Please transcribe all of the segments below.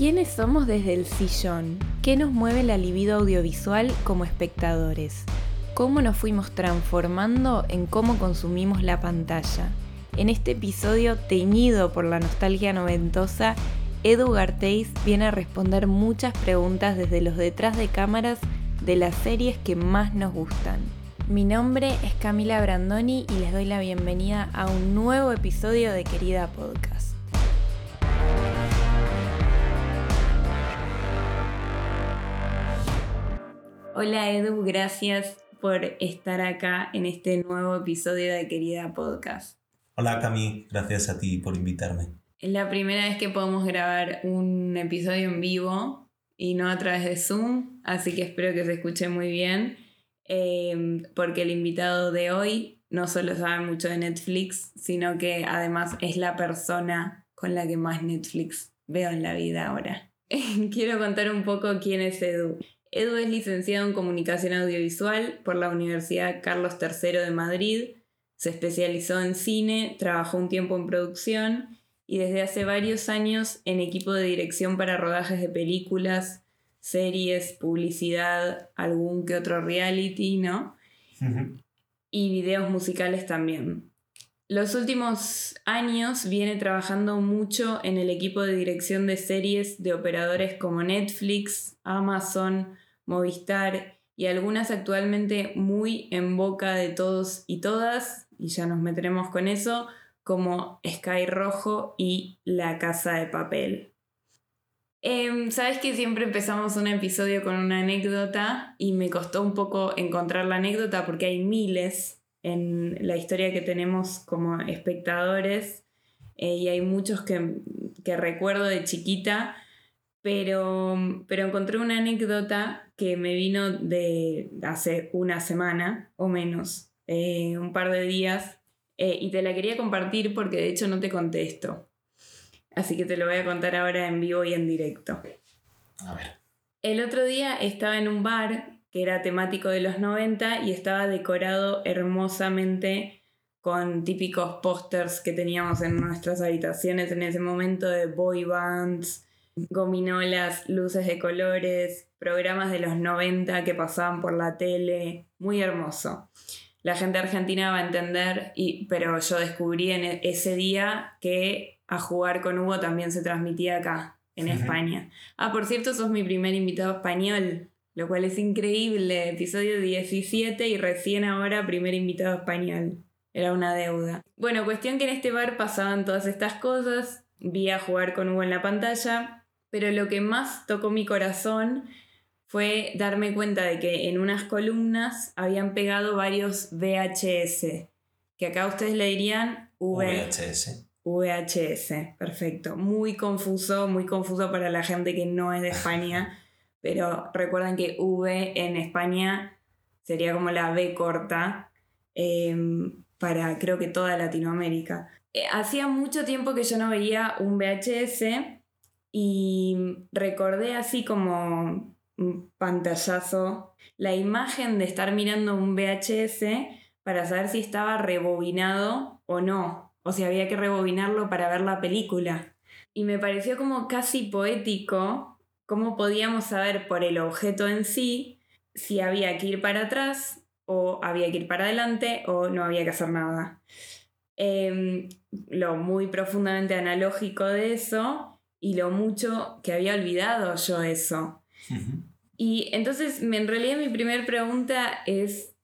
¿Quiénes somos desde el sillón? ¿Qué nos mueve la libido audiovisual como espectadores? ¿Cómo nos fuimos transformando en cómo consumimos la pantalla? En este episodio teñido por la nostalgia noventosa, Edu Garteis viene a responder muchas preguntas desde los detrás de cámaras de las series que más nos gustan. Mi nombre es Camila Brandoni y les doy la bienvenida a un nuevo episodio de Querida Podcast. Hola Edu, gracias por estar acá en este nuevo episodio de Querida Podcast. Hola Cami, gracias a ti por invitarme. Es la primera vez que podemos grabar un episodio en vivo y no a través de Zoom, así que espero que se escuche muy bien, eh, porque el invitado de hoy no solo sabe mucho de Netflix, sino que además es la persona con la que más Netflix veo en la vida ahora. Quiero contar un poco quién es Edu. Edu es licenciado en Comunicación Audiovisual por la Universidad Carlos III de Madrid, se especializó en cine, trabajó un tiempo en producción y desde hace varios años en equipo de dirección para rodajes de películas, series, publicidad, algún que otro reality, ¿no? Y videos musicales también. Los últimos años viene trabajando mucho en el equipo de dirección de series de operadores como Netflix, Amazon, Movistar y algunas actualmente muy en boca de todos y todas, y ya nos meteremos con eso, como Sky Rojo y La Casa de Papel. Em, Sabes que siempre empezamos un episodio con una anécdota y me costó un poco encontrar la anécdota porque hay miles en la historia que tenemos como espectadores eh, y hay muchos que, recuerdo de chiquita, pero, pero encontré una anécdota que me vino de hace una semana o menos, eh, un par de días, eh, y te la quería compartir porque de hecho no te contesto. Así que te lo voy a contar ahora en vivo y en directo. A ver. El otro día estaba en un bar que era temático de los 90 y estaba decorado hermosamente con típicos pósters que teníamos en nuestras habitaciones en ese momento de boy bands, gominolas, luces de colores, programas de los 90 que pasaban por la tele, muy hermoso. La gente argentina va a entender, y, pero yo descubrí en e-, ese día que a jugar con Hugo también se transmitía acá, en España. Ah, por cierto, sos mi primer invitado español lo cual es increíble. Episodio 17 y recién ahora primer invitado español. Era una deuda. Bueno, cuestión que en este bar pasaban todas estas cosas. Vi a jugar con Hugo en la pantalla. Pero lo que más tocó mi corazón fue darme cuenta de que en unas columnas habían pegado varios VHS. Que acá ustedes le dirían VHS. VHS, perfecto. Muy confuso, muy confuso para la gente que no es de España. pero recuerden que V en España sería como la B corta em, para creo que toda Latinoamérica. Eh, hacía mucho tiempo que yo no veía un VHS y recordé así como un pantallazo la imagen de estar mirando un VHS para saber si estaba rebobinado o no, o si había que rebobinarlo para ver la película. Y me pareció como casi poético ¿Cómo podíamos saber por el objeto en sí si había que ir para atrás o había que ir para adelante o no había que hacer nada? Em, lo muy profundamente analógico de eso y lo mucho que había olvidado yo eso. Y entonces, en realidad mi primera pregunta es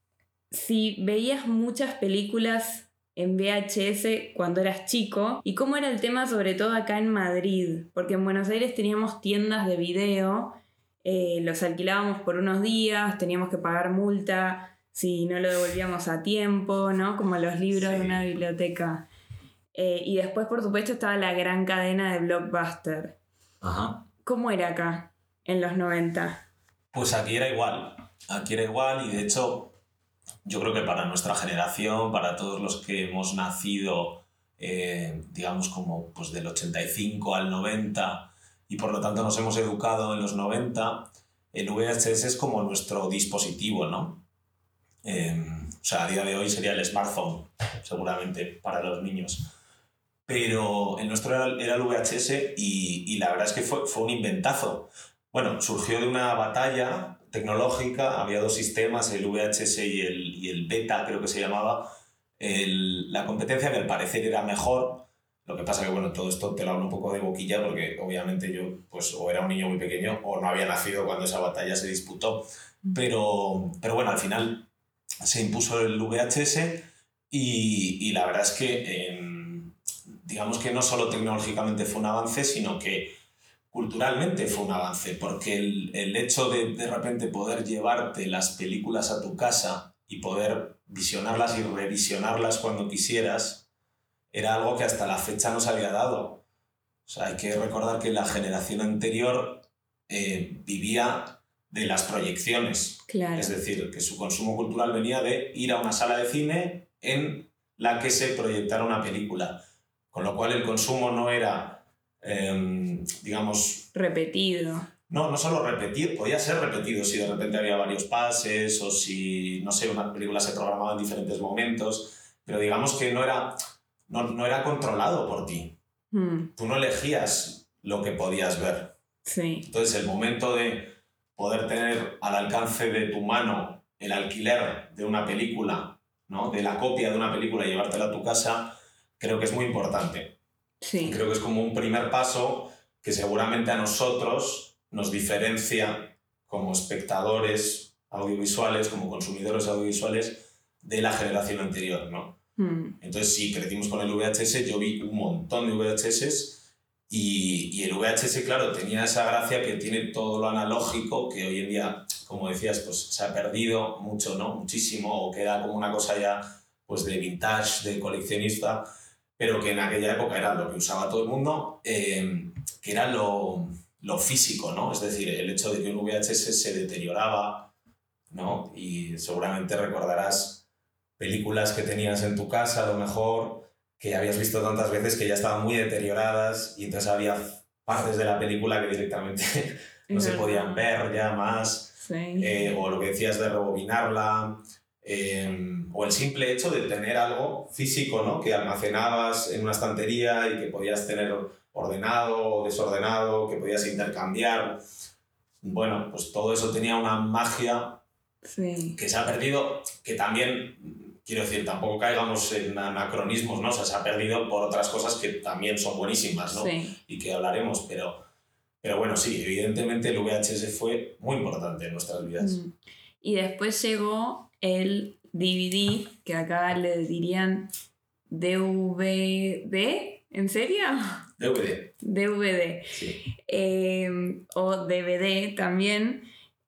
si veías muchas películas en VHS cuando eras chico y cómo era el tema sobre todo acá en Madrid, porque en Buenos Aires teníamos tiendas de video, eh, los alquilábamos por unos días, teníamos que pagar multa si no lo devolvíamos a tiempo, ¿no? Como los libros de una biblioteca. Eh, y después, por supuesto, estaba la gran cadena de Blockbuster. Ajá. ¿Cómo era acá en los 90? Pues aquí era igual. Aquí era igual y de hecho yo creo que para nuestra generación, para todos los que hemos nacido, eh, digamos, como pues del 85 al 90 y por lo tanto nos hemos educado en los 90, el VHS es como nuestro dispositivo, ¿no? Em, o sea, a día de hoy sería el smartphone, seguramente, para los niños. pero el nuestro era, era el VHS y, y, la verdad es que fue, fue un inventazo. Bueno, surgió de una batalla tecnológica, había dos sistemas, el VHS y el, y el Beta creo que se llamaba, el, la competencia que al parecer era mejor, lo que pasa que, bueno, todo esto te lo hablo un poco de boquilla porque obviamente yo, pues, o era un niño muy pequeño o no había nacido cuando esa batalla se disputó. Pero, pero bueno, al final se impuso el VHS y, y la verdad es que, em, digamos que no solo tecnológicamente fue un avance, sino que culturalmente fue un avance, porque el, el hecho de de repente poder llevarte las películas a tu casa y poder visionarlas y revisionarlas cuando quisieras, era algo que hasta la fecha no se había dado. O sea, hay que recordar que la generación anterior eh, vivía de las proyecciones. Claro. Es decir, que su consumo cultural venía de ir a una sala de cine en la que se proyectara una película. Con lo cual el consumo no era, eh, digamos... Repetido. No, no solo repetir, podía ser repetido si de repente había varios pases o si, no sé, una película se programaba en diferentes momentos, pero digamos que no era no, no era controlado por ti. Mm, Tú no elegías lo que podías ver. sí, Entonces el momento de poder tener al alcance de tu mano el alquiler de una película, ¿no? de la copia de una película y llevártela a tu casa, creo que es muy importante. Sí. Creo que es como un primer paso que seguramente a nosotros nos diferencia como espectadores audiovisuales, como consumidores audiovisuales de la generación anterior, ¿no? Mm, Entonces, sí, crecimos con el VHS, yo vi un montón de VHS y, y el VHS, claro, tenía esa gracia que tiene todo lo analógico, que hoy en día, como decías, pues se ha perdido mucho, ¿no? Muchísimo, o queda como una cosa ya pues de vintage, de coleccionista, pero que en aquella época era lo que usaba todo el mundo, eh, que era lo, lo físico, ¿no? Es decir, el hecho de que un VHS se deterioraba, ¿no? Y seguramente recordarás películas que tenías en tu casa, a lo mejor, que habías visto tantas veces que ya estaban muy deterioradas y entonces había partes de la película que directamente no se podían ver ya más, sí. eh, o lo que decías de rebobinarla, eh, o el simple hecho de tener algo físico, ¿no? Que almacenabas en una estantería y que podías tener ordenado o desordenado, que podías intercambiar. Bueno, pues todo eso tenía una magia sí. que se ha perdido, que también, quiero decir, tampoco caigamos en anacronismos, ¿no? O sea, se ha perdido por otras cosas que también son buenísimas, ¿no? Sí. Y que hablaremos, pero, pero bueno, sí, evidentemente el VHS fue muy importante en nuestras vidas. Mm. Y después llegó el DVD, que acá le dirían DVD. ¿En serio? DVD, DVD. sí. eh, o DVD también.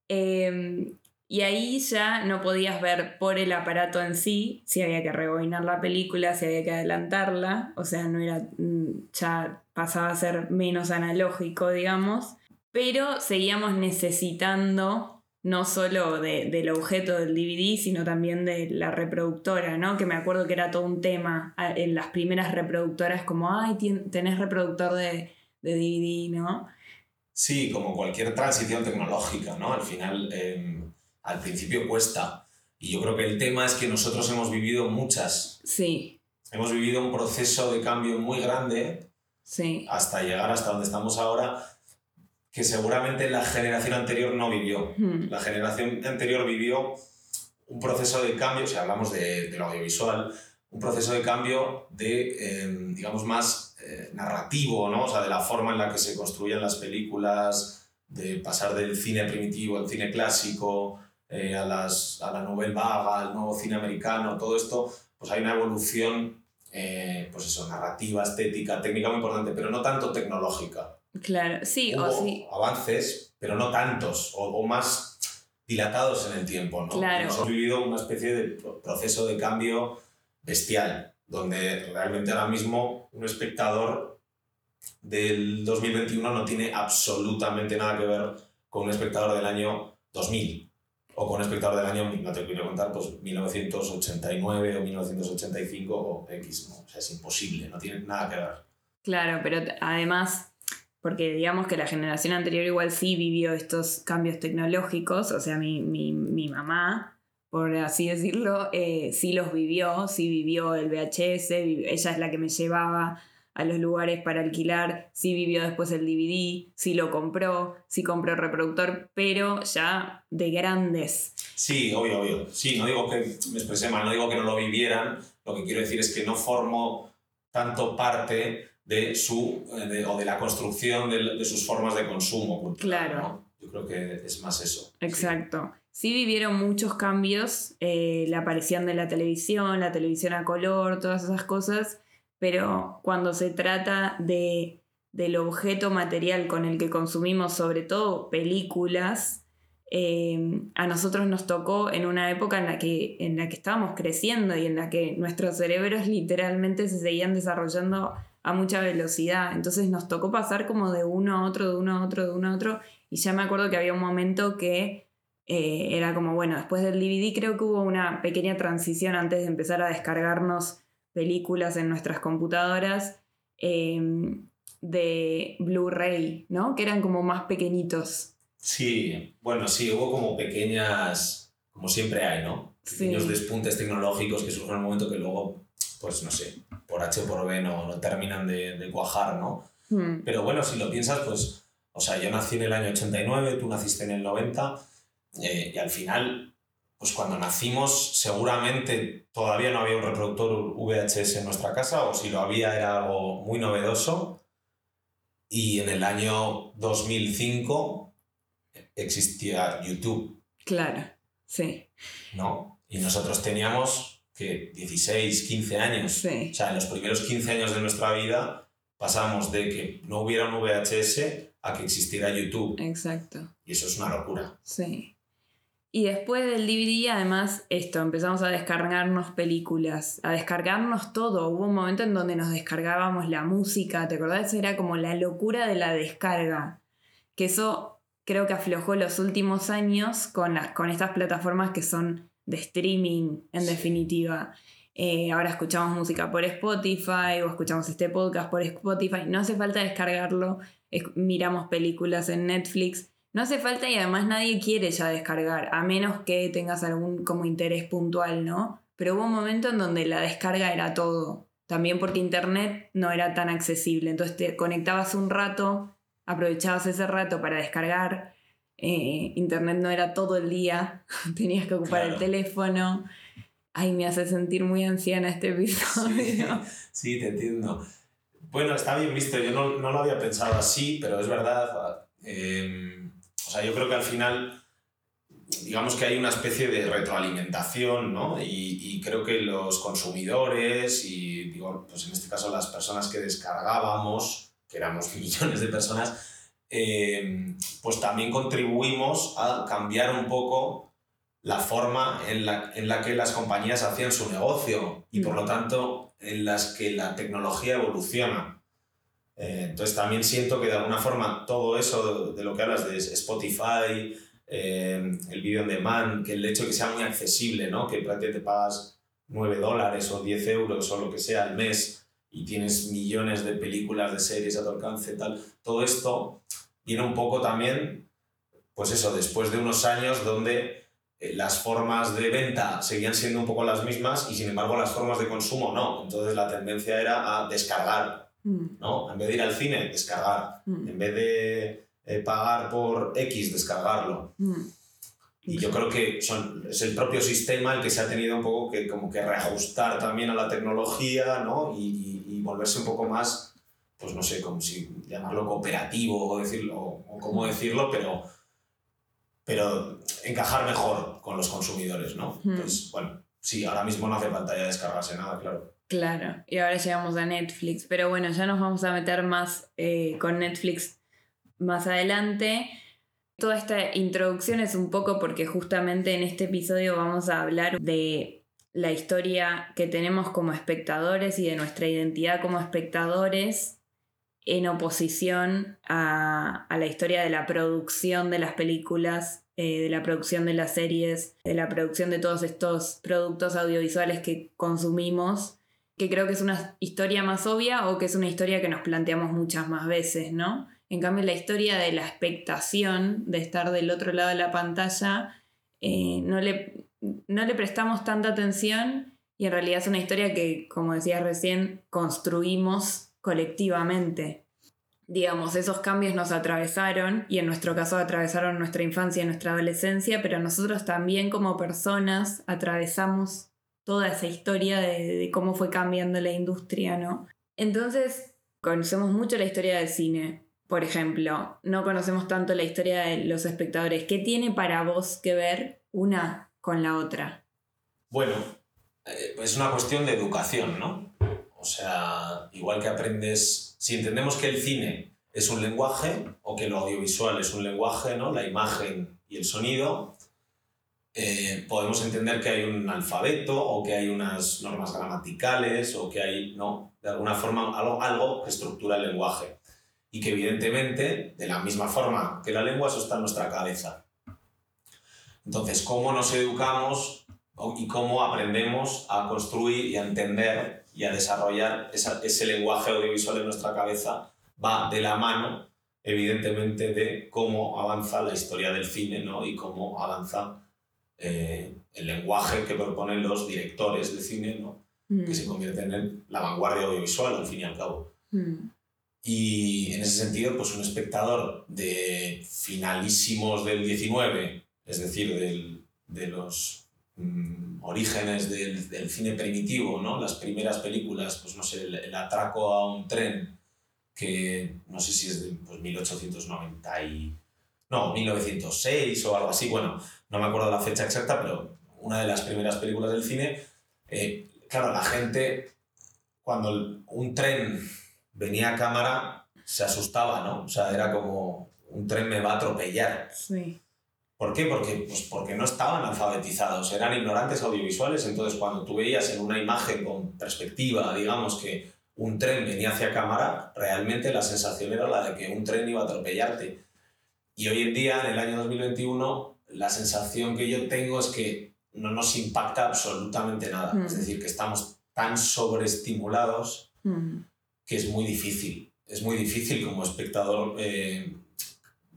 eh, y ahí ya no podías ver por el aparato en sí, si había que rebobinar la película, si había que adelantarla, o sea, no era, mm, ya pasaba a ser menos analógico, digamos, pero seguíamos necesitando no solo de- del objeto del DVD, sino también de la reproductora, ¿no? Que me acuerdo que era todo un tema en las primeras reproductoras, como, ay, tenés reproductor de, de DVD, ¿no? Sí, como cualquier transición tecnológica, ¿no? Al final, eh, al principio cuesta. Y yo creo que el tema es que nosotros hemos vivido muchas. Sí, Hemos vivido un proceso de cambio muy grande sí, hasta llegar hasta donde estamos ahora, que seguramente la generación anterior no vivió. Hmm, La generación anterior vivió un proceso de cambio, si hablamos de, del audiovisual, un proceso de cambio de, eh, digamos, más eh, narrativo, ¿no? O sea, de la forma en la que se construían las películas, de pasar del cine primitivo al cine clásico, eh, a, las, a la nouvelle vaga, al nuevo cine americano, todo esto, pues hay una evolución, eh, pues eso, narrativa, estética, técnica muy importante, pero no tanto tecnológica claro, sí, o hubo sí, avances, pero no tantos, o, o más dilatados en el tiempo, ¿no? Claro. Hemos vivido una especie de pro- proceso de cambio bestial, donde realmente ahora mismo un espectador del 2021 no tiene absolutamente nada que ver con un espectador del año 2000 o con un espectador del año, no te quiero contar, pues 1989 o 1985 o X, ¿no? O sea, es imposible, no tiene nada que ver. claro, pero además, porque digamos que la generación anterior igual sí vivió estos cambios tecnológicos, o sea, mi, mi, mi mamá, por así decirlo, eh, sí los vivió, sí vivió el VHS, ella es la que me llevaba a los lugares para alquilar, si vivió después el DVD, si lo compró, si compró el reproductor, pero ya de grandes. Sí, obvio, obvio. Sí, no digo que me expresé mal, no digo que no lo vivieran, lo que quiero decir es que no formo tanto parte de su eh, o de la construcción de, sus formas de consumo Claro. Yo creo que es más eso. Exacto. Sí, vivieron muchos cambios, eh, la aparición de la televisión, la televisión a color, todas esas cosas, pero cuando se trata de, del objeto material con el que consumimos, sobre todo películas, eh, a nosotros nos tocó en una época en la, que, en la que estábamos creciendo y en la que nuestros cerebros literalmente se seguían desarrollando a mucha velocidad. Entonces nos tocó pasar como de uno a otro, de uno a otro, de uno a otro. Y ya me acuerdo que había un momento que eh, era como, bueno, después del DVD creo que hubo una pequeña transición antes de empezar a descargarnos películas en nuestras computadoras em, de Blu-ray, ¿no? Que eran como más pequeñitos. Sí, bueno, sí, hubo como pequeñas, como siempre hay, ¿no? Pequeños despuntes tecnológicos que surgen en un momento que luego, pues no sé, por H o por B no, no terminan de, cuajar, ¿no? Hmm. Pero bueno, si lo piensas, pues, o sea, yo nací en el año 89, tú naciste en el 90, eh, y al final, pues cuando nacimos, seguramente todavía no había un reproductor VHS en nuestra casa, o si lo había era algo muy novedoso. Y en el año 2005 existía YouTube. Claro, sí. ¿No? Y nosotros teníamos que 16, 15 años. O sea, en los primeros 15 años de nuestra vida pasamos de que no hubiera un VHS a que existiera YouTube. Exacto. Y eso es una locura. Sí. Y después del DVD, además, esto, empezamos a descargarnos películas, a descargarnos todo. Hubo un momento en donde nos descargábamos la música, ¿te acordás? Era como la locura de la descarga. Que eso creo que aflojó los últimos años con, las, con estas plataformas que son de streaming, en definitiva. Eh, ahora escuchamos música por Spotify o escuchamos este podcast por Spotify. No hace falta descargarlo. miramos películas en Netflix. No hace falta y además nadie quiere ya descargar, a menos que tengas algún como interés puntual, ¿no? Pero hubo un momento en donde la descarga era todo. También porque Internet no era tan accesible. Entonces te conectabas un rato, aprovechabas ese rato para descargar eh, internet no era todo el día, tenías que ocupar el teléfono. Ay, me hace sentir muy anciana este episodio. Sí, te entiendo. Bueno, está bien visto, yo no, no lo había pensado así, pero es verdad. Em, o sea, yo creo que al final, digamos que hay una especie de retroalimentación, ¿no? Y, y creo que los consumidores y, digo, pues en este caso las personas que descargábamos, que éramos millones de personas, eh, pues también contribuimos a cambiar un poco la forma en la, en la que las compañías hacían su negocio y por lo tanto en las que la tecnología evoluciona. Eh, entonces también siento que de alguna forma todo eso de, lo que hablas de Spotify, eh, el video on demand, que el hecho de que sea muy accesible, ¿no? que prácticamente te pagas 9 dólares o 10 euros o lo que sea al mes y tienes millones de películas, de series a tu alcance, tal, todo esto viene un poco también, pues eso, después de unos años donde eh, las formas de venta seguían siendo un poco las mismas y sin embargo las formas de consumo no. Entonces la tendencia era a descargar, mm. ¿no? En vez de ir al cine, descargar. Mm. En vez de eh, pagar por X, descargarlo. Mm. Y yo creo que son, es el propio sistema el que se ha tenido un poco que, como que reajustar también a la tecnología ¿no? y, y, y volverse un poco más pues no sé cómo si llamarlo cooperativo o decirlo, o cómo decirlo, pero, pero encajar mejor con los consumidores, ¿no? Pues bueno, sí, ahora mismo no hace falta ya descargarse nada, claro. Claro, y ahora llegamos a Netflix, pero bueno, ya nos vamos a meter más eh, con Netflix más adelante. Toda esta introducción es un poco porque justamente en este episodio vamos a hablar de la historia que tenemos como espectadores y de nuestra identidad como espectadores en oposición a, la historia de la producción de las películas, eh, de la producción de las series, de la producción de todos estos productos audiovisuales que consumimos, que creo que es una historia más obvia o que es una historia que nos planteamos muchas más veces, ¿no? En cambio, la historia de la expectación, de estar del otro lado de la pantalla, eh, no, le, no le prestamos tanta atención y en realidad es una historia que, como decía recién, construimos colectivamente. Digamos, esos cambios nos atravesaron y en nuestro caso atravesaron nuestra infancia y nuestra adolescencia, pero nosotros también como personas atravesamos toda esa historia de, de cómo fue cambiando la industria, ¿no? Entonces, conocemos mucho la historia del cine, por ejemplo, no conocemos tanto la historia de los espectadores. ¿Qué tiene para vos que ver una con la otra? Bueno, eh, es una cuestión de educación, ¿no? O sea, igual que aprendes, si entendemos que el cine es un lenguaje o que lo audiovisual es un lenguaje, ¿no? La imagen y el sonido, eh, podemos entender que hay un alfabeto o que hay unas normas gramaticales o que hay, ¿no? De alguna forma, algo, algo que estructura el lenguaje y que evidentemente, de la misma forma que la lengua, eso está en nuestra cabeza. Entonces, ¿cómo nos educamos y cómo aprendemos a construir y a entender y a desarrollar ese lenguaje audiovisual en nuestra cabeza? Va de la mano, evidentemente, de cómo avanza la historia del cine ¿no? y cómo avanza eh, el lenguaje que proponen los directores de cine, ¿no? que se mm. convierten en la vanguardia audiovisual, al fin y al cabo. Mm. Y en ese sentido, pues un espectador de finalísimos del 19, es decir, del, de los mm, orígenes del, cine primitivo, ¿no? las primeras películas, pues no sé, el, atraco a un tren, que no sé si es de pues, 1890 y... No, 1906 o algo así, bueno, no me acuerdo la fecha exacta, pero una de las primeras películas del cine, eh, claro, la gente, cuando un tren venía a cámara, se asustaba, ¿no? O sea, era como un tren me va a atropellar. Sí. ¿Por qué? Porque, pues porque no estaban alfabetizados, eran ignorantes audiovisuales, entonces cuando tú veías en una imagen con perspectiva, digamos que un tren venía hacia cámara, realmente la sensación era la de que un tren iba a atropellarte. Y hoy en día, en el año 2021, la sensación que yo tengo es que no nos impacta absolutamente nada. Es mm. decir, que estamos tan sobreestimulados mm que es muy difícil. Es muy difícil como espectador eh,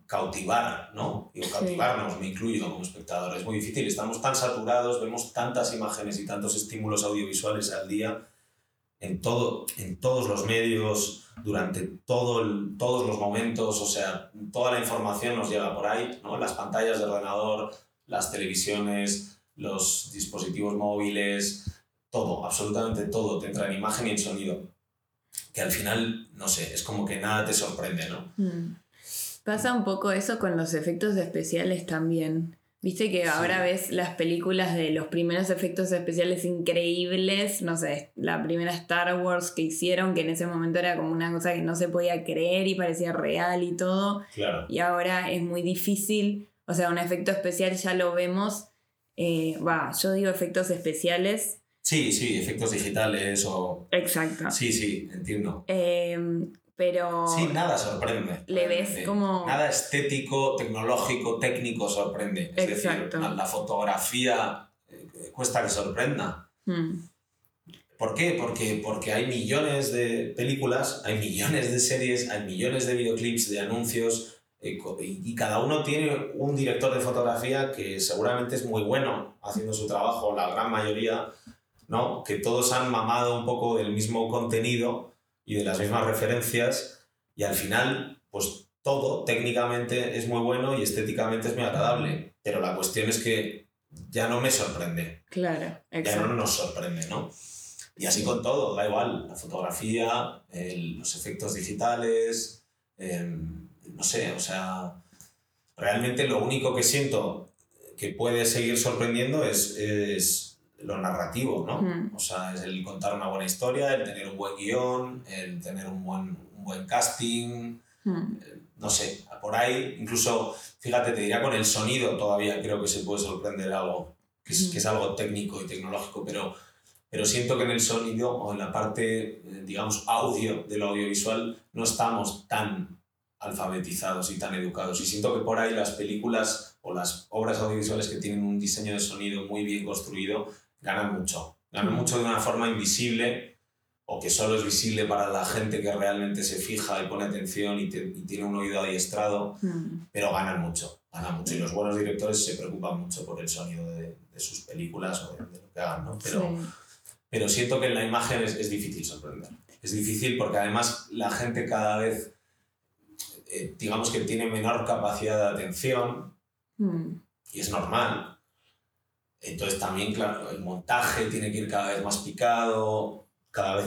cautivar, ¿no? Digo, cautivarnos, me incluyo como espectador. Es muy difícil, estamos tan saturados, vemos tantas imágenes y tantos estímulos audiovisuales al día en, todo, en todos los medios, durante todo todos los momentos, o sea, toda la información nos llega por ahí, ¿no? Las pantallas de ordenador, las televisiones, los dispositivos móviles, todo, absolutamente todo, te entra en imagen y en sonido que al final, no sé, es como que nada te sorprende, ¿no? Mm. Pasa un poco eso con los efectos especiales también. Viste que ahora ves las películas de los primeros efectos especiales increíbles, no sé, la primera Star Wars que hicieron, que en ese momento era como una cosa que no se podía creer y parecía real y todo. Claro. Y ahora es muy difícil, o sea, un efecto especial ya lo vemos, eh, va, yo digo efectos especiales Sí, sí, efectos digitales o... Exacto. Sí, sí, entiendo. Em, pero... Sí, nada sorprende. Le ves como... Nada estético, tecnológico, técnico sorprende. Es Exacto. decir, la, fotografía eh, cuesta que sorprenda. Hmm. ¿Por qué? Porque, porque hay millones de películas, hay millones de series, hay millones de videoclips, de anuncios, eh, y cada uno tiene un director de fotografía que seguramente es muy bueno haciendo su trabajo, la gran mayoría, ¿no? que todos han mamado un poco del mismo contenido y de las mismas referencias y al final, pues todo técnicamente es muy bueno y estéticamente es muy agradable, pero la cuestión es que ya no me sorprende. Claro, Ya no nos sorprende, ¿no? Y así con todo, da igual, la fotografía, los efectos digitales, em, no sé, o sea, realmente lo único que siento que puede seguir sorprendiendo es, es lo narrativo, ¿no? O sea, es el contar una buena historia, el tener un buen guion, el tener un buen, un buen casting, eh, no sé, por ahí, incluso, fíjate, te diría con el sonido todavía creo que se puede sorprender algo, que es, que es algo técnico y tecnológico, pero, pero siento que en el sonido o en la parte, eh, digamos, audio de lo audiovisual no estamos tan alfabetizados y tan educados. Y siento que por ahí las películas o las obras audiovisuales que tienen un diseño de sonido muy bien construido ganan mucho. Ganan mucho de una forma invisible o que solo es visible para la gente que realmente se fija y pone atención y, tiene un oído adiestrado, mm. pero ganan mucho, ganan mucho. Y los buenos directores se preocupan mucho por el sonido de, sus películas o de, lo que hagan, ¿no? Pero, pero siento que en la imagen es, es, difícil sorprender. es difícil porque además la gente cada vez, eh, digamos que tiene menor capacidad de atención Mm, y es normal. Entonces también, claro, el montaje tiene que ir cada vez más picado, cada vez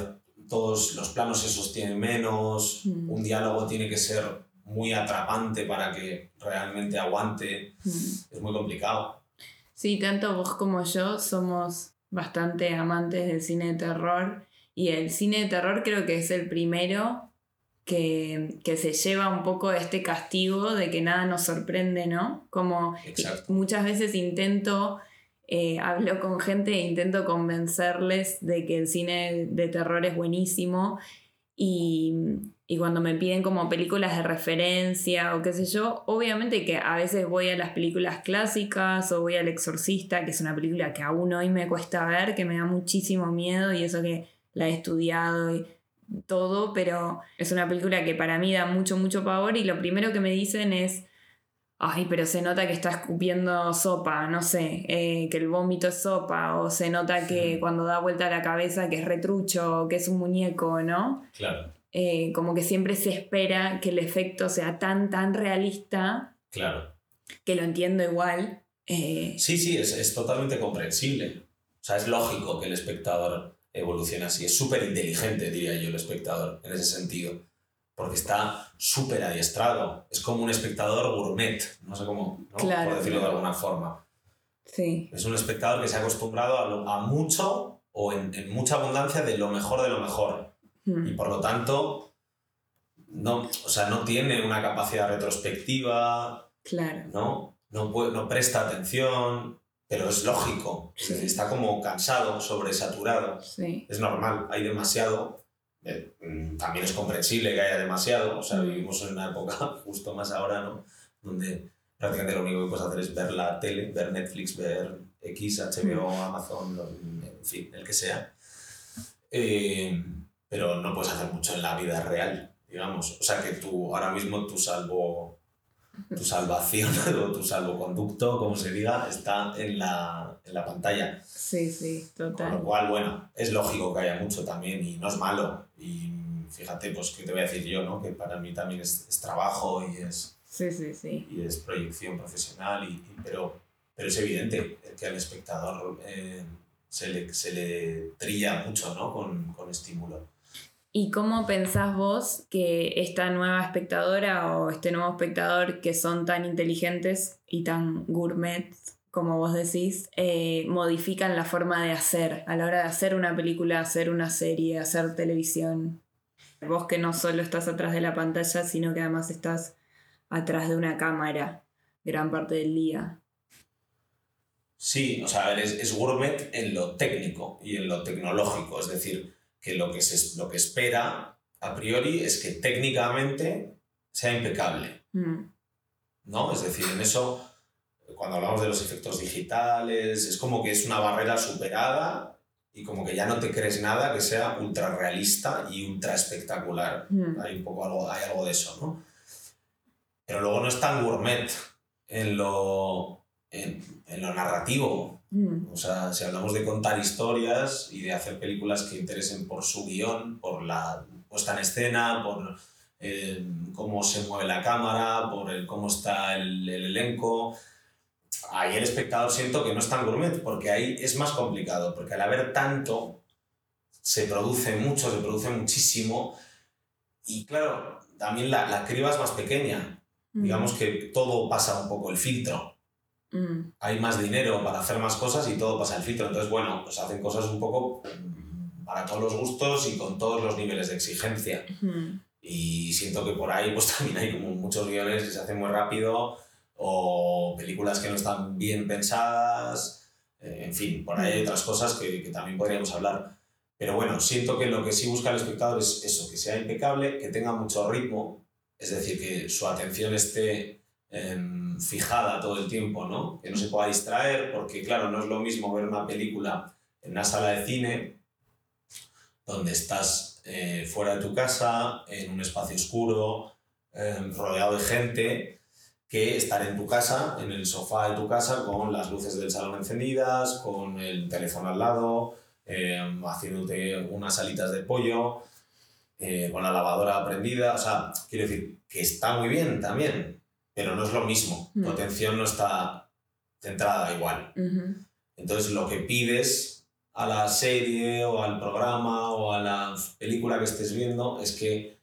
todos los planos se sostienen menos, Mm. un diálogo tiene que ser muy atrapante para que realmente aguante, mm. es muy complicado. Sí, tanto vos como yo somos bastante amantes del cine de terror y el cine de terror creo que es el primero que, que se lleva un poco este castigo de que nada nos sorprende, ¿no? Como Exacto. muchas veces intento, eh, hablo con gente e intento convencerles de que el cine de terror es buenísimo y, y cuando me piden como películas de referencia o qué sé yo, obviamente que a veces voy a las películas clásicas o voy al Exorcista, que es una película que aún hoy me cuesta ver, que me da muchísimo miedo y eso que la he estudiado y todo, pero es una película que para mí da mucho, mucho pavor y lo primero que me dicen es, ay, pero se nota que está escupiendo sopa, no sé, eh, que el vómito es sopa, o se nota que Sí. cuando da vuelta la cabeza que es retrucho, o que es un muñeco, ¿no? Claro, Eh, como que siempre se espera que el efecto sea tan, tan realista, claro. que lo entiendo igual. eh, Sí, sí, es, es totalmente comprensible. O sea, es lógico que el espectador evolucione así. Es súper inteligente, diría yo, el espectador, en ese sentido. Porque está súper adiestrado. Es como un espectador gourmet, no sé cómo, ¿no? Claro, por decirlo de alguna forma. sí, Es un espectador que se ha acostumbrado a, lo- a mucho o en, en mucha abundancia de lo mejor de lo mejor. mm, Y por lo tanto, no, o sea, no tiene una capacidad retrospectiva, claro. ¿no? No, presta atención, pero es lógico. Es Sí. decir, está como cansado, sobresaturado. Sí, Es normal, hay demasiado. Eh, mm, también es comprensible que haya demasiado. O sea, Mm. vivimos en una época, justo más ahora, ¿no? Donde prácticamente lo único que puedes hacer es ver la tele, ver Netflix, ver X, HBO, Amazon, lo- en fin, el que sea. Eh, pero no puedes hacer mucho en la vida real, digamos. O sea, que tú ahora mismo tu salvo tu salvación o tu salvoconducto, como se diga, está en la, en la pantalla. sí, sí, Con lo total. cual, bueno, es lógico que haya mucho también y no es malo. Y fíjate, pues, ¿qué te voy a decir yo, no? Que para mí también es, es trabajo y es, Sí, sí, sí. y es proyección profesional, y, y- pero, pero es evidente que al espectador eh, se, le, se le trilla mucho, ¿no? Con, con estímulo. ¿Y cómo pensás vos que esta nueva espectadora o este nuevo espectador que son tan inteligentes y tan gourmet, como vos decís, eh, modifican la forma de hacer a la hora de hacer una película, hacer una serie, hacer televisión? Vos que no solo estás atrás de la pantalla, sino que además estás atrás de una cámara gran parte del día. Sí, o sea, es, es gourmet en lo técnico y en lo tecnológico, es decir, que lo que, se, lo que espera a priori es que técnicamente sea impecable, Mm, ¿no? Es decir, en eso, cuando hablamos de los efectos digitales, es como que es una barrera superada y como que ya no te crees nada que sea ultra realista y ultra espectacular. mm, Hay un poco algo, hay algo de eso, ¿no? Pero luego no es tan gourmet en lo, en, en lo narrativo, mm, o sea, si hablamos de contar historias y de hacer películas que interesen por su guion, por la puesta en escena, por eh, cómo se mueve la cámara, por el, cómo está el, el elenco, ahí el espectador siento que no es tan gourmet, porque ahí es más complicado, porque al haber tanto, se produce mucho, se produce muchísimo, y claro, también la, la criba es más pequeña, mm, digamos que todo pasa un poco el filtro mm, hay más dinero para hacer más cosas y todo pasa el filtro. Entonces, bueno, pues hacen cosas un poco mm, para todos los gustos y con todos los niveles de exigencia. mm, Y siento que por ahí pues también hay como muchos guiones que se hacen muy rápido o películas que no están bien pensadas. eh, en fin, por ahí hay otras cosas que, que también podríamos hablar. Pero bueno, siento que lo que sí busca el espectador es eso, que sea impecable, que tenga mucho ritmo, es decir, que su atención esté fijada todo el tiempo, ¿no? Que no se pueda distraer, porque claro, no es lo mismo ver una película en una sala de cine donde estás eh, fuera de tu casa, en un espacio oscuro, em, rodeado de gente, que estar en tu casa, en el sofá de tu casa, con las luces del salón encendidas, con el teléfono al lado, em, haciéndote unas alitas de pollo. eh, con la lavadora prendida. O sea, quiero decir que está muy bien también, pero no es lo mismo. Tu Mm. atención no está centrada igual. Entonces lo que pides a la serie o al programa o a la película que estés viendo es que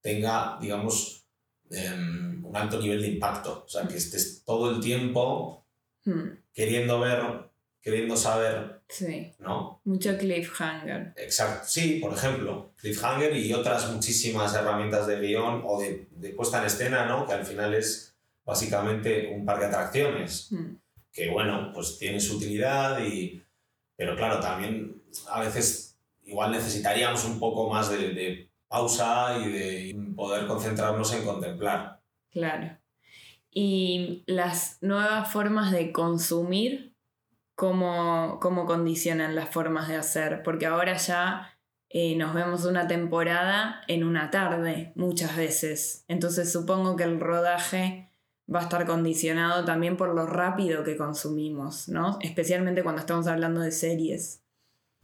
tenga, digamos, em, un alto nivel de impacto. O sea, que estés todo el tiempo Mm, queriendo ver, queriendo saber, Sí, ¿no? mucho cliffhanger. Exacto. Sí, por ejemplo, Cliffhanger y otras muchísimas herramientas de guion o de, de puesta en escena, ¿no? Que al final es básicamente un parque de atracciones. Mm, que bueno, pues tiene su utilidad y... Pero claro, también a veces igual necesitaríamos un poco más de, de pausa y de poder concentrarnos en contemplar. Claro. Y las nuevas formas de consumir, ¿cómo, cómo condicionan las formas de hacer? Porque ahora ya eh, nos vemos una temporada en una tarde, muchas veces. Entonces supongo que el rodaje va a estar condicionado también por lo rápido que consumimos, ¿no? Especialmente cuando estamos hablando de series.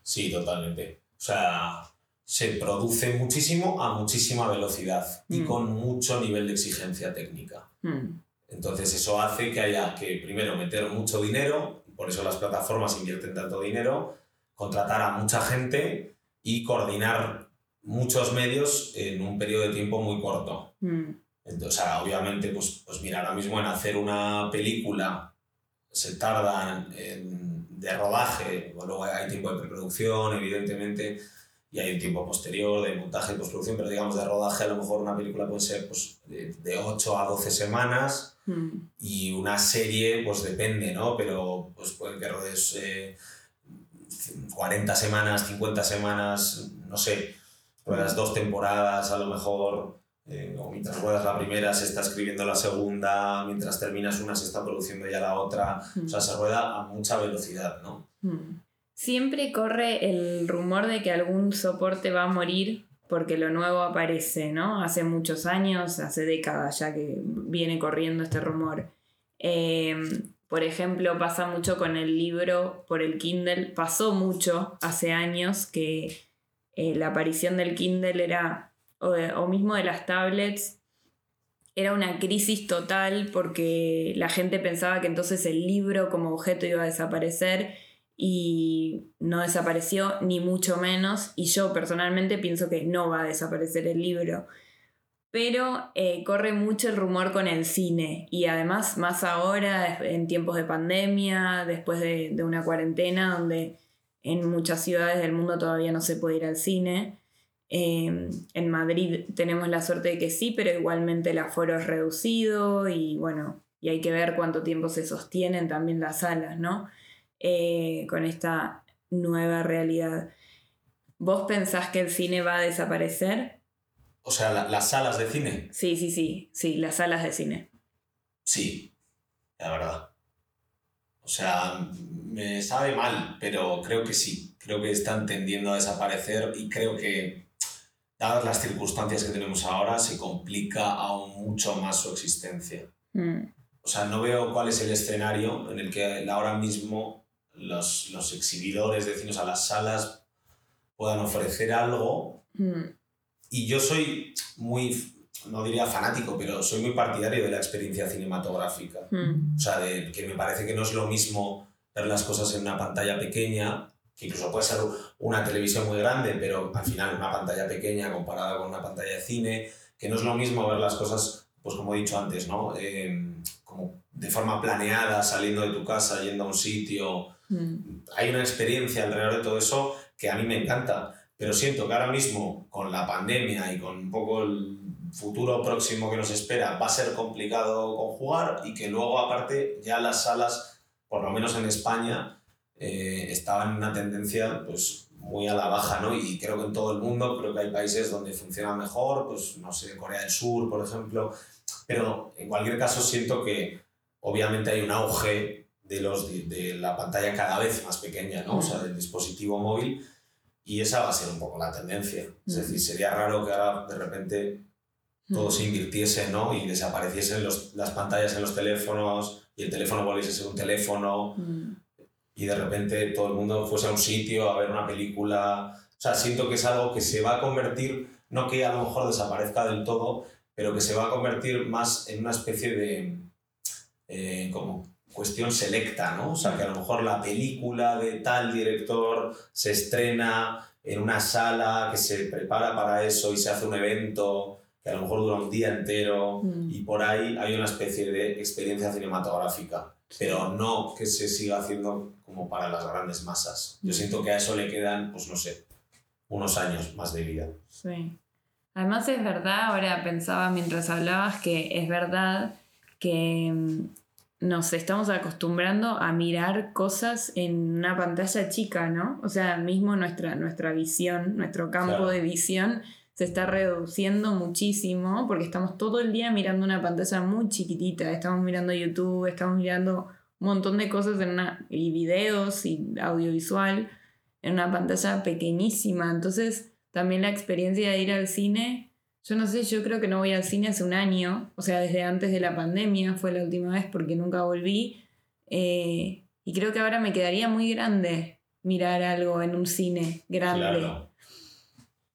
Sí, totalmente. O sea, se produce muchísimo a muchísima velocidad y Mm. con mucho nivel de exigencia técnica. Mm, Entonces eso hace que haya que primero meter mucho dinero, por eso las plataformas invierten tanto dinero, contratar a mucha gente y coordinar muchos medios en un periodo de tiempo muy corto. mm, Entonces, sea, obviamente, pues, pues mira, ahora mismo en hacer una película se tarda en, de rodaje, bueno, luego hay tiempo de preproducción, evidentemente, y hay un tiempo posterior de montaje y postproducción, pero digamos de rodaje a lo mejor una película puede ser pues, de, de 8 a 12 semanas mm, y una serie pues depende, ¿no? Pero pues pueden que rodes eh, 40 semanas, 50 semanas, no sé, ruedas dos temporadas a lo mejor, eh, o mientras ruedas la primera se está escribiendo la segunda, mientras terminas una se está produciendo ya la otra, o sea, se rueda a mucha velocidad, ¿no? mm. Siempre corre el rumor de que algún soporte va a morir porque lo nuevo aparece, ¿no? Hace muchos años, hace décadas ya que viene corriendo este rumor. Eh, por ejemplo, pasa mucho con el libro por el Kindle. Pasó mucho hace años que eh, la aparición del Kindle era, o, o mismo de las tablets, era una crisis total porque la gente pensaba que entonces el libro como objeto iba a desaparecer y no desapareció ni mucho menos y yo personalmente pienso que no va a desaparecer el libro. Pero eh, corre mucho el rumor con el cine y además más ahora en tiempos de pandemia, después de, de una cuarentena donde en muchas ciudades del mundo todavía no se puede ir al cine. Eh, en Madrid tenemos la suerte de que sí, pero igualmente el aforo es reducido y bueno, y hay que ver cuánto tiempo se sostienen también las salas, ¿no? Eh, con esta nueva realidad. ¿Vos pensás que el cine va a desaparecer? O sea, la- las salas de cine, Sí, sí, sí, sí, las salas de cine. sí, la verdad. O sea, me sabe mal, pero creo que sí. Creo que están tendiendo a desaparecer y creo que, dadas las circunstancias que tenemos ahora, se complica aún mucho más su existencia. Mm, O sea, no veo cuál es el escenario en el que ahora mismo los, los exhibidores de cine, o sea, las salas, puedan ofrecer algo. mm, Y yo soy muy, no diría fanático, pero soy muy partidario de la experiencia cinematográfica. mm, O sea, de que me parece que no es lo mismo ver las cosas en una pantalla pequeña, que incluso puede ser una televisión muy grande, pero al final una pantalla pequeña comparada con una pantalla de cine, que no es lo mismo ver las cosas, pues como he dicho antes, ¿no? Eh, como de forma planeada, saliendo de tu casa, yendo a un sitio. Mm, Hay una experiencia alrededor de todo eso que a mí me encanta, pero siento que ahora mismo con la pandemia y con un poco el futuro próximo que nos espera va a ser complicado conjugar y que luego aparte ya las salas, por lo menos en España, eh, estaban en una tendencia pues muy a la baja, ¿no? Y creo que en todo el mundo, creo que hay países donde funciona mejor, pues no sé, Corea del Sur, por ejemplo, pero en cualquier caso siento que obviamente hay un auge de, los, de, de la pantalla cada vez más pequeña, ¿no? O sea, del dispositivo móvil y esa va a ser un poco la tendencia. Es Mm. decir, sería raro que ahora de repente todo se invirtiese, ¿no? Y desapareciesen los, las pantallas en los teléfonos y el teléfono volviese a ser un teléfono y de repente todo el mundo fuese a un sitio a ver una película. O sea, siento que es algo que se va a convertir no que a lo mejor desaparezca del todo, pero que se va a convertir más en una especie de eh, como cuestión selecta, ¿no? O sea, que a lo mejor la película de tal director se estrena en una sala que se prepara para eso y se hace un evento que a lo mejor dura un día entero Mm. y por ahí hay una especie de experiencia cinematográfica, pero no que se siga haciendo como para las grandes masas. Yo siento que a eso le quedan, pues no sé, unos años más de vida. Sí. Además es verdad, ahora pensaba mientras hablabas que es verdad que mm, nos estamos acostumbrando a mirar cosas en una pantalla chica, ¿no? O sea, mismo nuestra, nuestra visión, nuestro campo Claro. de visión se está reduciendo muchísimo porque estamos todo el día mirando una pantalla muy chiquitita. Estamos mirando YouTube, estamos mirando un montón de cosas en una, y videos y audiovisual en una pantalla pequeñísima. Entonces, también la experiencia de ir al cine, yo no sé, yo creo que no voy al cine hace un año, o sea, desde antes de la pandemia fue la última vez porque nunca volví. eh, y creo que ahora me quedaría muy grande mirar algo en un cine grande. Claro.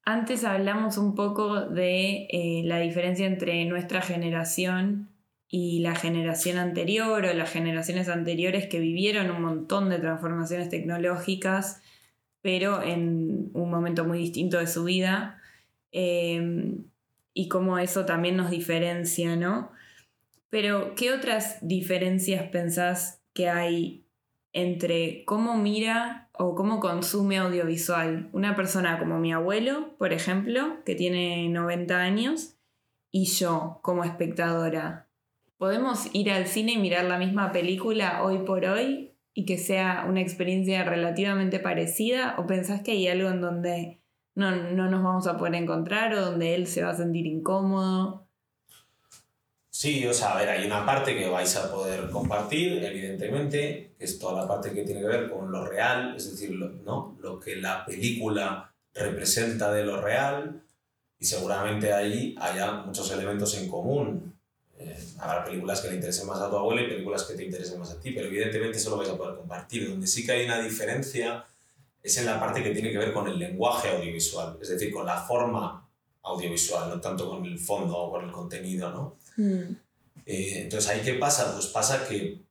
Antes hablamos un poco de eh, la diferencia entre nuestra generación y la generación anterior o las generaciones anteriores que vivieron un montón de transformaciones tecnológicas, pero en un momento muy distinto de su vida. eh, y cómo eso también nos diferencia, ¿no? Pero, ¿qué otras diferencias pensás que hay entre cómo mira o cómo consume audiovisual una persona como mi abuelo, por ejemplo, que tiene 90 años, y yo como espectadora? ¿Podemos ir al cine y mirar la misma película hoy por hoy y que sea una experiencia relativamente parecida? ¿O pensás que hay algo en donde no, no nos vamos a poder encontrar o donde él se va a sentir incómodo? Sí, o sea, a ver, hay una parte que vais a poder compartir, evidentemente, que es toda la parte que tiene que ver con lo real, es decir, lo, ¿no? lo que la película representa de lo real, y seguramente ahí haya muchos elementos en común. Eh, habrá películas que le interesen más a tu abuelo y películas que te interesen más a ti, pero evidentemente eso lo vais a poder compartir. Donde sí que hay una diferencia es en la parte que tiene que ver con el lenguaje audiovisual, es decir, con la forma audiovisual, no tanto con el fondo o con el contenido, ¿no? Mm, Eh, entonces, ¿ahí qué pasa? Pues pasa que,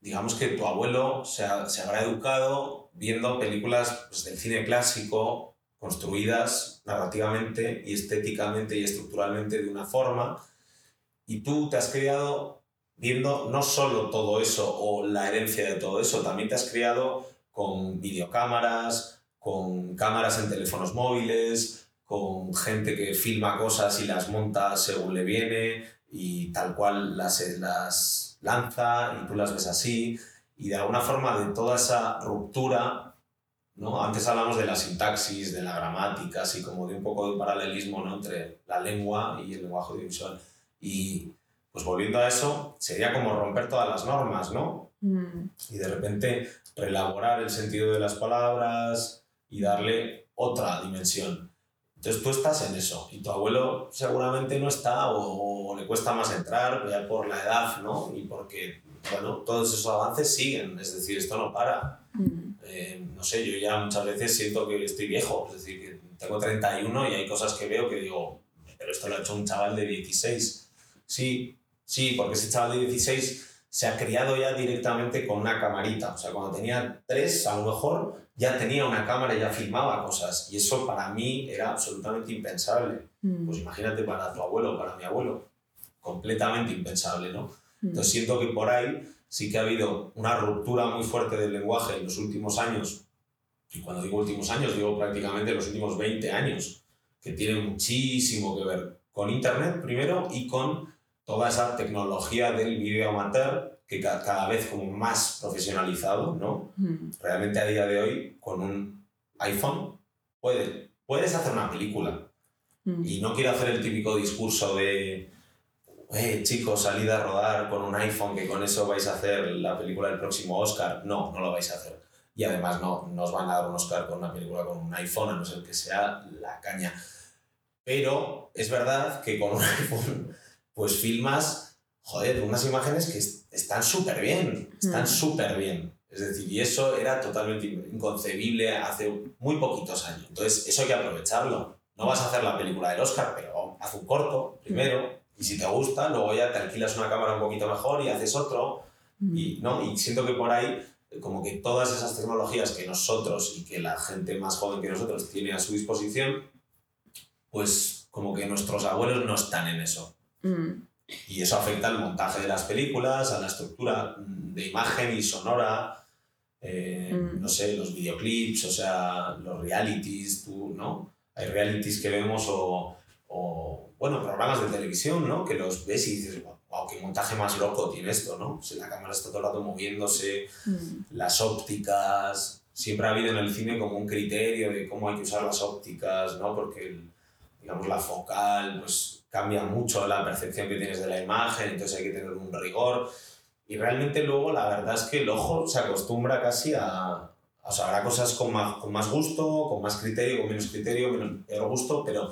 digamos que tu abuelo se, ha- se habrá educado viendo películas pues, del cine clásico, construidas narrativamente y estéticamente y estructuralmente de una forma, y tú te has criado viendo no solo todo eso o la herencia de todo eso, también te has criado con videocámaras, con cámaras en teléfonos móviles, con gente que filma cosas y las monta según le viene, y tal cual las, las lanza y tú las ves así. Y de alguna forma de toda esa ruptura, ¿no? antes hablamos de la sintaxis, de la gramática, así como de un poco de paralelismo ¿no? entre la lengua y el lenguaje audiovisual. Y pues volviendo a eso, sería como romper todas las normas, ¿no? Mm, y de repente reelaborar el sentido de las palabras y darle otra dimensión. Entonces tú estás en eso y tu abuelo seguramente no está o, o le cuesta más entrar ya por la edad, ¿no? Y porque, bueno, todos esos avances siguen, es decir, esto no para. mm, Eh, no sé, yo ya muchas veces siento que estoy viejo, es decir, que tengo 31 y hay cosas que veo que digo, pero esto lo ha hecho un chaval de 16. Sí, sí, porque ese chaval de 16 se ha criado ya directamente con una camarita. O sea, cuando tenía tres, a lo mejor ya tenía una cámara y ya filmaba cosas. Y eso para mí era absolutamente impensable. mm, Pues imagínate para tu abuelo, para mi abuelo. Completamente impensable, ¿no? mm. Entonces siento que por ahí sí que ha habido una ruptura muy fuerte del lenguaje en los últimos años. Y cuando digo últimos años, digo prácticamente los últimos 20 años, que tiene muchísimo que ver con Internet primero y con toda esa tecnología del vídeo amateur que ca- cada vez como más profesionalizado, ¿no? Mm, Realmente a día de hoy con un iPhone puede, puedes hacer una película. mm. Y no quiero hacer el típico discurso de, eh, chicos, salid a rodar con un iPhone, que con eso vais a hacer la película del próximo Oscar. No, no lo vais a hacer. Y además no, no os van a dar un Oscar con una película con un iPhone, a no ser que sea la caña. Pero es verdad que con un iPhone, pues filmas, joder, unas imágenes que están súper bien, están Mm. súper bien. Es decir, y eso era totalmente inconcebible hace muy poquitos años. Entonces, eso hay que aprovecharlo. No vas a hacer la película del Oscar, pero haz un corto primero, y si te gusta, luego ya te alquilas una cámara un poquito mejor y haces otro. Y, ¿no? y siento que por ahí, como que todas esas tecnologías que nosotros y que la gente más joven que nosotros tiene a su disposición, pues como que nuestros abuelos no están en eso. Mm. Y eso afecta al montaje de las películas, a la estructura de imagen y sonora, eh, Mm. no sé, los videoclips, o sea, los realities, tú, ¿no? Hay realities que vemos o, o, bueno, programas de televisión, ¿no? Que los ves y dices, wow, qué montaje más loco tiene esto, ¿no? Si la cámara está todo el rato moviéndose, Mm. las ópticas, siempre ha habido en el cine como un criterio de cómo hay que usar las ópticas, ¿no? Porque, el- digamos, la focal, pues cambia mucho la percepción que tienes de la imagen, entonces hay que tener un rigor. Y realmente luego la verdad es que el ojo se acostumbra casi a... O sea, habrá cosas con más, con más gusto, con más criterio, con menos criterio, menos, peor gusto, pero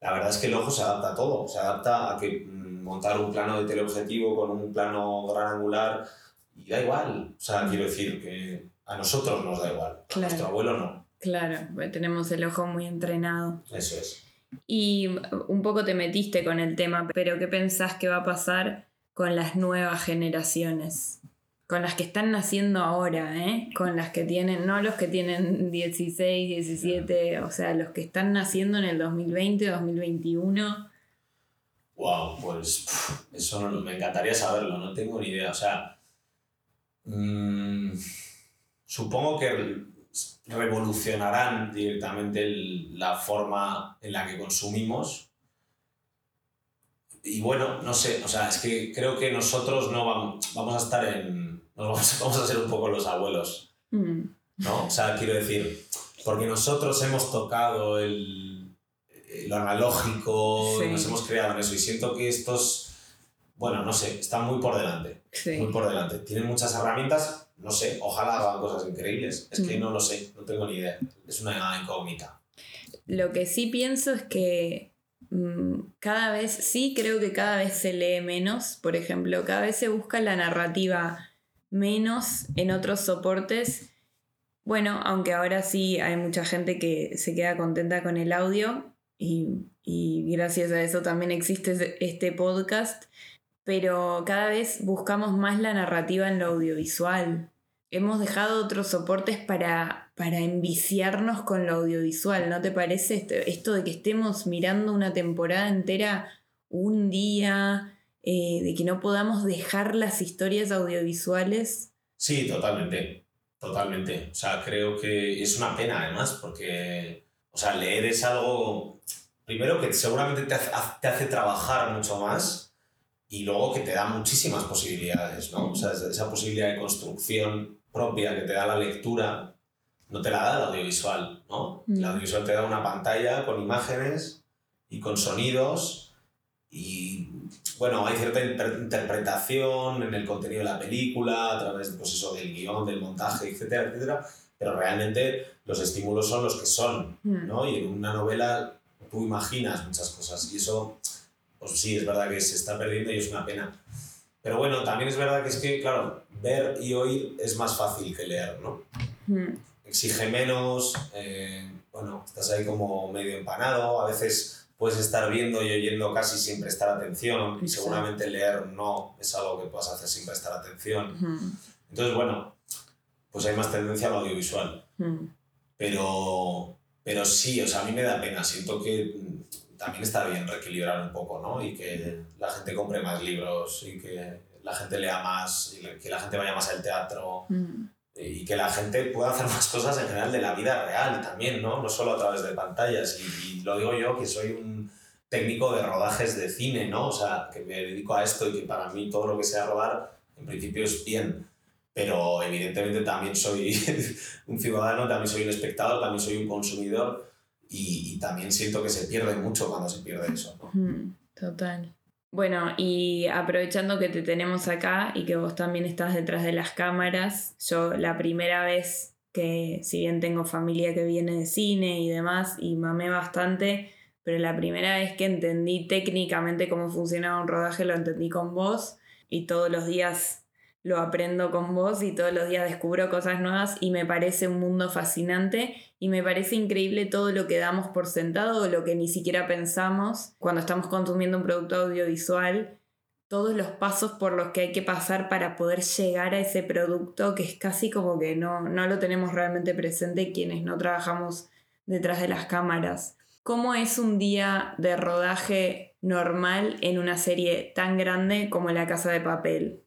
la verdad es que el ojo se adapta a todo. Se adapta a que mm, montar un plano de teleobjetivo con un plano gran angular y da igual. O sea, quiero decir que a nosotros nos da igual, a Claro. nuestro abuelo no. Claro, tenemos el ojo muy entrenado. Eso es. Y un poco te metiste con el tema, pero ¿qué pensás que va a pasar con las nuevas generaciones? Con las que están naciendo ahora, ¿eh? Con las que tienen, no los que tienen 16, 17, o sea, los que están naciendo en el 2020, 2021. Wow, pues eso no- me encantaría saberlo, no tengo ni idea. O sea, mm, supongo que revolucionarán directamente el- la forma en la que consumimos. Y bueno, no sé, o sea, es que creo que nosotros no vamos, vamos a estar en... Nos vamos, vamos a ser un poco los abuelos. Mm, ¿no? O sea, quiero decir, porque nosotros hemos tocado el, lo analógico, Sí. nos hemos creado en eso y siento que estos, bueno, no sé, están muy por delante, sí. muy por delante. Tienen muchas herramientas, no sé, ojalá hagan cosas increíbles, es que Mm. no lo sé, no tengo ni idea, es una incógnita. Lo que sí pienso es que mm, cada vez, sí creo que cada vez se lee menos, por ejemplo, cada vez se busca la narrativa menos en otros soportes. Bueno, aunque ahora sí hay mucha gente que se queda contenta con el audio y, y gracias a eso también existe este podcast, pero cada vez buscamos más la narrativa en lo audiovisual. Hemos dejado otros soportes para, para enviciarnos con lo audiovisual, ¿no te parece? Este- Esto de que estemos mirando una temporada entera un día, eh, de que no podamos dejar las historias audiovisuales. Sí, totalmente, totalmente. O sea, creo que es una pena además, porque, o sea, leer es algo, primero que seguramente te hace, te hace trabajar mucho más y luego que te da muchísimas posibilidades, ¿no? O sea, esa- posibilidad de construcción propia que te da la lectura, no te la da el audiovisual, ¿no? El Mm. audiovisual te da una pantalla con imágenes y con sonidos y bueno, hay cierta inter- interpretación en el contenido de la película, a través pues eso, del guion, del montaje, etcétera, etcétera, pero realmente los estímulos son los que son, Mm. ¿no? Y en una novela tú imaginas muchas cosas y eso, pues sí, es verdad que se está perdiendo y es una pena. Pero bueno, también es verdad que es que, claro, ver y oír es más fácil que leer, ¿no? Mm. exige menos, eh, bueno, estás ahí como medio empanado, a veces puedes estar viendo y oyendo casi sin prestar atención, y seguramente leer no es algo que puedas hacer sin prestar atención. Mm. Entonces, bueno, pues hay más tendencia al audiovisual, Mm. pero, pero sí, o sea, a mí me da pena, siento que también está bien reequilibrar un poco, ¿no? Y que la gente compre más libros y que la gente lea más y que la gente vaya más al teatro Mm. y que la gente pueda hacer más cosas en general de la vida real también, ¿no? No solo a través de pantallas. Y, y lo digo yo, que soy un técnico de rodajes de cine, ¿no? O sea, que me dedico a esto y que para mí todo lo que sea rodar, en principio es bien. Pero evidentemente también soy un ciudadano, también soy un espectador, también soy un consumidor y, también siento que se pierde mucho cuando se pierde eso, ¿no? Total. Bueno, y aprovechando que te tenemos acá y que vos también estás detrás de las cámaras, yo la primera vez que, si bien tengo familia que viene de cine y demás, y mamé bastante, pero la primera vez que entendí técnicamente cómo funcionaba un rodaje lo entendí con vos y todos los días lo aprendo con vos y todos los días descubro cosas nuevas y me parece un mundo fascinante y me parece increíble todo lo que damos por sentado o lo que ni siquiera pensamos cuando estamos consumiendo un producto audiovisual, todos los pasos por los que hay que pasar para poder llegar a ese producto que es casi como que no, no lo tenemos realmente presente quienes no trabajamos detrás de las cámaras. ¿Cómo es un día de rodaje normal en una serie tan grande como La Casa de Papel?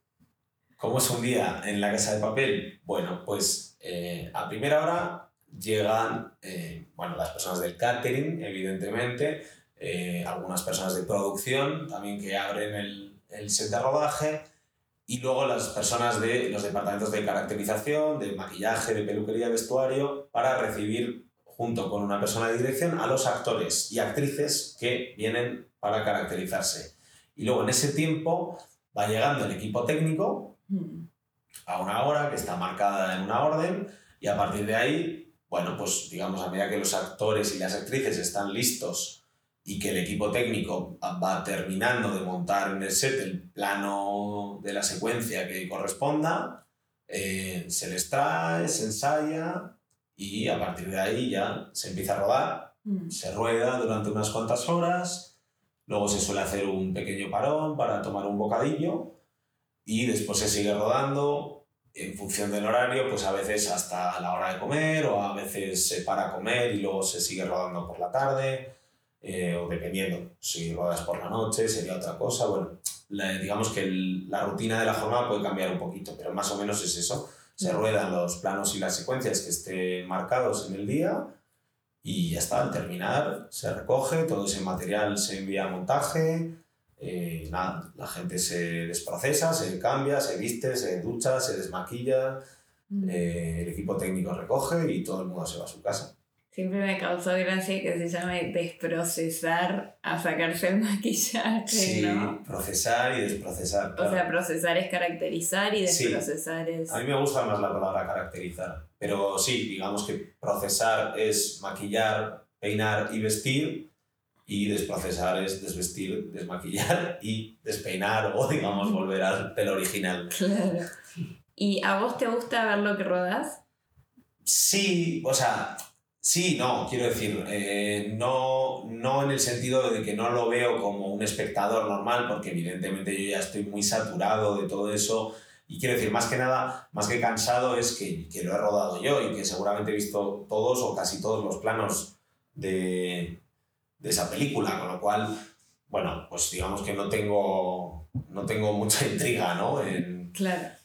¿Cómo es un día en La Casa de Papel? Bueno, pues eh, a primera hora llegan eh, bueno, las personas del catering, evidentemente, eh, algunas personas de producción también que abren el, set de rodaje y luego las personas de los departamentos de caracterización, de maquillaje, de peluquería, vestuario, para recibir junto con una persona de dirección, a los actores y actrices que vienen para caracterizarse. Y luego en ese tiempo va llegando el equipo técnico mm. a una hora que está marcada en una orden y a partir de ahí, bueno, pues digamos, a medida que los actores y las actrices están listos y que el equipo técnico va terminando de montar en el set el plano de la secuencia que corresponda, eh, se les trae, se ensaya y a partir de ahí ya se empieza a rodar, mm. se rueda durante unas cuantas horas, luego se suele hacer un pequeño parón para tomar un bocadillo y después se sigue rodando en función del horario, pues a veces hasta la hora de comer o a veces se para a comer y luego se sigue rodando por la tarde eh, o dependiendo, si rodas por la noche sería otra cosa, bueno, digamos que la rutina de la jornada puede cambiar un poquito, pero más o menos es eso. Se ruedan los planos y las secuencias que estén marcados en el día y ya está, al terminar se recoge, todo ese material se envía a montaje, eh, nada, la gente se desprocesa, se cambia, se viste, se ducha, se desmaquilla, mm. eh, el equipo técnico recoge y todo el mundo se va a su casa. Siempre me causó gracia que se llame desprocesar a sacarse el maquillaje, sí, procesar y desprocesar. O sea, procesar es caracterizar y desprocesar es... A mí me gusta más la palabra caracterizar, pero sí, digamos que procesar es maquillar, peinar y vestir y desprocesar es desvestir, desmaquillar y despeinar o, digamos, volver al pelo original. Claro. ¿Y a vos te gusta ver lo que rodas? Sí, o sea, Sí, no, quiero decir, eh, no, no en el sentido de que no lo veo como un espectador normal, porque evidentemente yo ya estoy muy saturado de todo eso. Y quiero decir, más que nada, más que cansado, es que, que lo he rodado yo y que seguramente he visto todos o casi todos los planos de, de esa película, con lo cual, bueno, pues digamos que no tengo, no tengo mucha intriga, ¿no? En, claro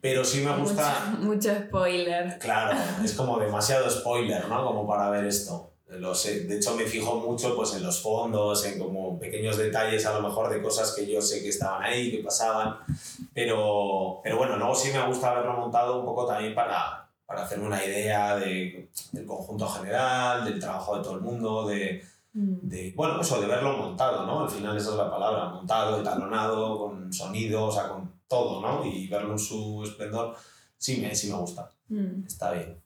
pero sí me gusta... Mucho, spoiler. Claro, es como demasiado spoiler, ¿no? Como para ver esto. Lo sé. De hecho, me fijo mucho pues, en los fondos, en como pequeños detalles a lo mejor de cosas que yo sé que estaban ahí, que pasaban. Pero, pero bueno, luego sí me gusta haberlo montado un poco también para, para hacerme una idea de, del conjunto general, del trabajo de todo el mundo, de. De, bueno, eso, de verlo montado, ¿no? Al final esa es la palabra, montado, etalonado, con sonido, o sea, con todo, ¿no? Y verlo en su esplendor, sí me, sí me gusta. Mm. Está bien.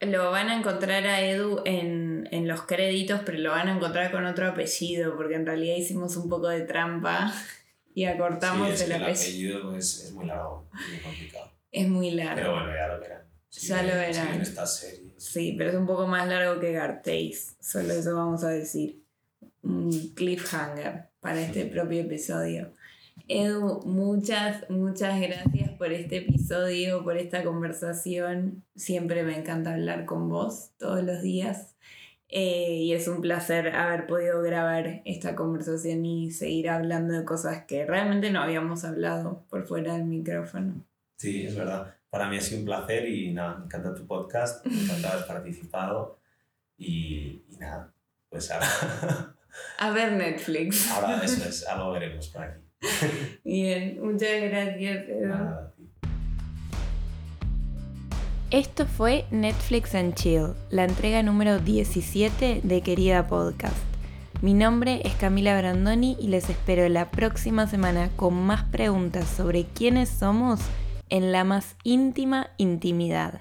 Lo van a encontrar a Edu en, en, los créditos, pero lo van a encontrar con otro apellido, porque en realidad hicimos un poco de trampa y acortamos el, apellido. El apellido es, es, muy largo, muy complicado. Es muy largo. Pero bueno, ya lo verán. Ya lo verán. esta serie. Sí, pero es un poco más largo que Gartéis, solo eso vamos a decir. Un cliffhanger para este propio episodio. Edu, muchas, muchas gracias por este episodio, por esta conversación. Siempre me encanta hablar con vos todos los días. Eh, y es un placer haber podido grabar esta conversación y seguir hablando de cosas que realmente no habíamos hablado por fuera del micrófono. Sí, es verdad. Para mí ha sido un placer y nada, me encanta tu podcast, me encanta haber participado y, y nada, pues ahora... A ver Netflix. Ahora eso es, algo veremos por aquí. Bien, muchas gracias, Esto fue Netflix and Chill, la entrega número 17 de Querida Podcast. Mi nombre es Camila Brandoni y les espero la próxima semana con más preguntas sobre quiénes somos en la más íntima intimidad.